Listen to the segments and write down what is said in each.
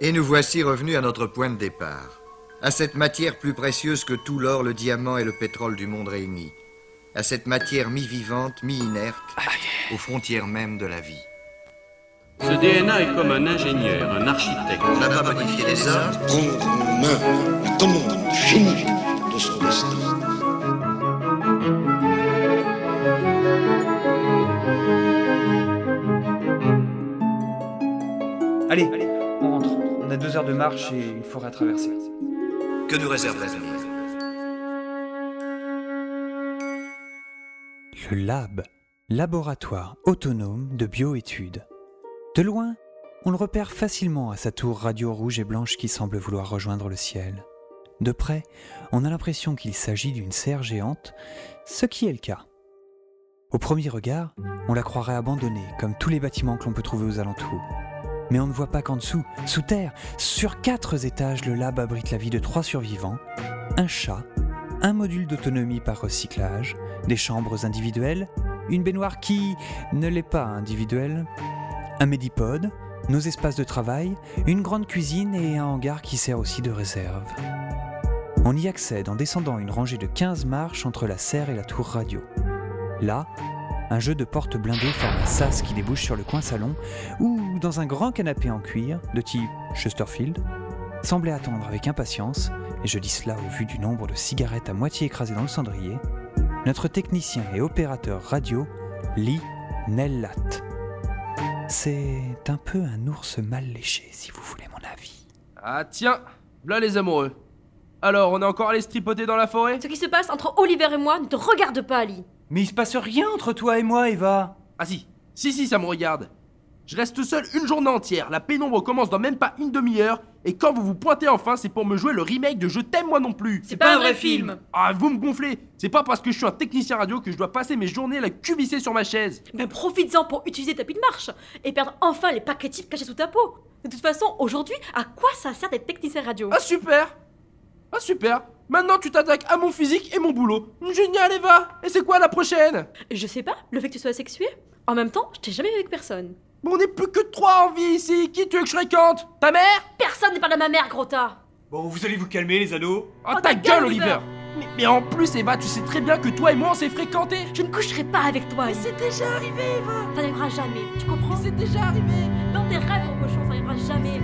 Et nous voici revenus à notre point de départ, à cette matière plus précieuse que tout l'or, le diamant et le pétrole du monde réunis, à cette matière mi-vivante, mi-inerte, aux frontières même de la vie. Ce DNA est comme un ingénieur, un architecte. On n'a pas modifié les hommes, prendre en main la commande finie de son destin. Allez, rentre. On a deux heures de marche et une forêt à traverser. que nous réserve l'avenir Le lab, laboratoire autonome de bioétudes. De loin, on le repère facilement à sa tour radio rouge et blanche qui semble vouloir rejoindre le ciel. De près, on a l'impression qu'il s'agit d'une serre géante, ce qui est le cas. Au premier regard, on la croirait abandonnée, comme tous les bâtiments que l'on peut trouver aux alentours. Mais on ne voit pas qu'en dessous, sous terre, sur quatre étages, le lab abrite la vie de trois survivants, un chat, un module d'autonomie par recyclage, des chambres individuelles, une baignoire qui ne l'est pas individuelle, un médipode, nos espaces de travail, une grande cuisine et un hangar qui sert aussi de réserve. On y accède en descendant une rangée de 15 marches entre la serre et la tour radio. Là, un jeu de porte blindée forme un sas qui débouche sur le coin salon, ou dans un grand canapé en cuir, de type Chesterfield, semblait attendre avec impatience, et je dis cela au vu du nombre de cigarettes à moitié écrasées dans le cendrier, notre technicien et opérateur radio, Lee Nellat. C'est un peu un ours mal léché, si vous voulez mon avis. Ah tiens, là les amoureux. Alors, on est encore allé se tripoter dans la forêt? Ce qui se passe entre Oliver et moi ne te regarde pas, Ali. Mais il se passe rien entre toi et moi, Eva. Ah si, si si, ça me regarde. Je reste seul une journée entière, la pénombre commence dans même pas une demi-heure, et quand vous vous pointez enfin, c'est pour me jouer le remake de Je t'aime moi non plus. C'est pas un vrai film. Ah, vous me gonflez C'est pas parce que je suis un technicien radio que je dois passer mes journées à la cuvisser sur ma chaise. Mais profites-en pour utiliser ta de marche et perdre enfin les paquets types cachés sous ta peau. De toute façon, aujourd'hui, à quoi ça sert d'être technicien radio? Ah super Ah super Maintenant tu t'attaques à mon physique et mon boulot. Génial Eva. Et c'est quoi la prochaine? Je sais pas, le fait que tu sois sexué En même temps, je t'ai jamais vu avec personne. Bon, on n'est plus que trois en vie ici. Qui tu veux que je fréquente? Ta mère? Personne n'est pas de ma mère, Grota Bon, vous allez vous calmer, les ados. Oh, ta gueule, Oliver. Mais, mais en plus, Eva, tu sais très bien que toi et moi on s'est fréquentés. Je ne coucherai pas avec toi. C'est déjà arrivé, Eva. Ça n'arrivera jamais, tu comprends? C'est déjà arrivé. Dans tes rêves, mon cochon, ça n'arrivera jamais.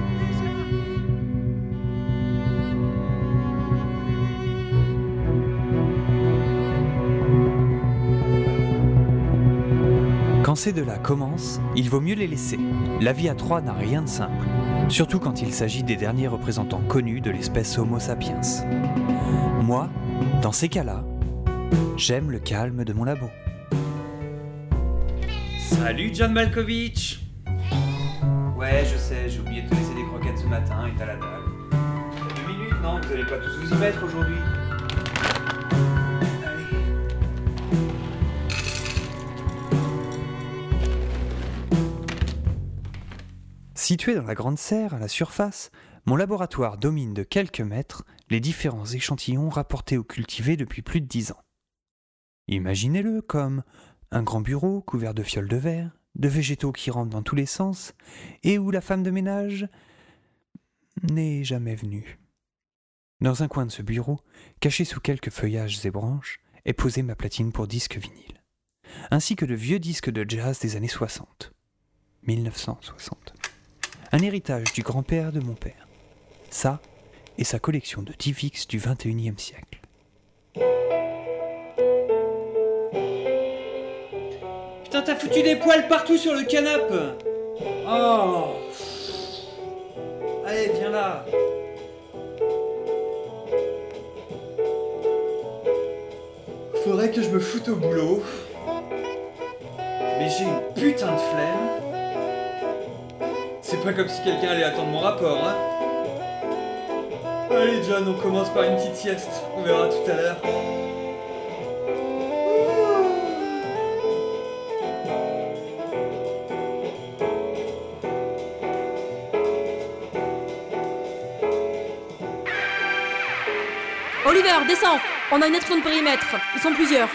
Quand ces deux-là commencent, il vaut mieux les laisser. La vie à trois n'a rien de simple, surtout quand il s'agit des derniers représentants connus de l'espèce Homo sapiens. Moi, dans ces cas-là, j'aime le calme de mon labo. Salut, John Malkovich. Ouais, je sais, j'ai oublié de te laisser des croquettes ce matin et t'as la dalle. Deux minutes, non? Vous allez pas tous vous y mettre aujourd'hui Situé dans la grande serre, à la surface, mon laboratoire domine de quelques mètres les différents échantillons rapportés ou cultivés depuis plus de dix ans. Imaginez-le comme un grand bureau couvert de fioles de verre, de végétaux qui rentrent dans tous les sens, et où la femme de ménage n'est jamais venue. Dans un coin de ce bureau, caché sous quelques feuillages et branches, est posée ma platine pour disque vinyle, ainsi que de vieux disques de jazz des années 60. 1960. Un héritage du grand-père de mon père. Ça et sa collection de Divix du 21e siècle. Putain, t'as foutu des poils partout sur le canapé Oh Allez, viens là Faudrait que je me foute au boulot. Mais j'ai une putain de flemme. C'est pas comme si quelqu'un allait attendre mon rapport, hein Allez John, on commence par une petite sieste. On verra tout à l'heure. Oliver, descends On a une action de périmètre. Ils sont plusieurs.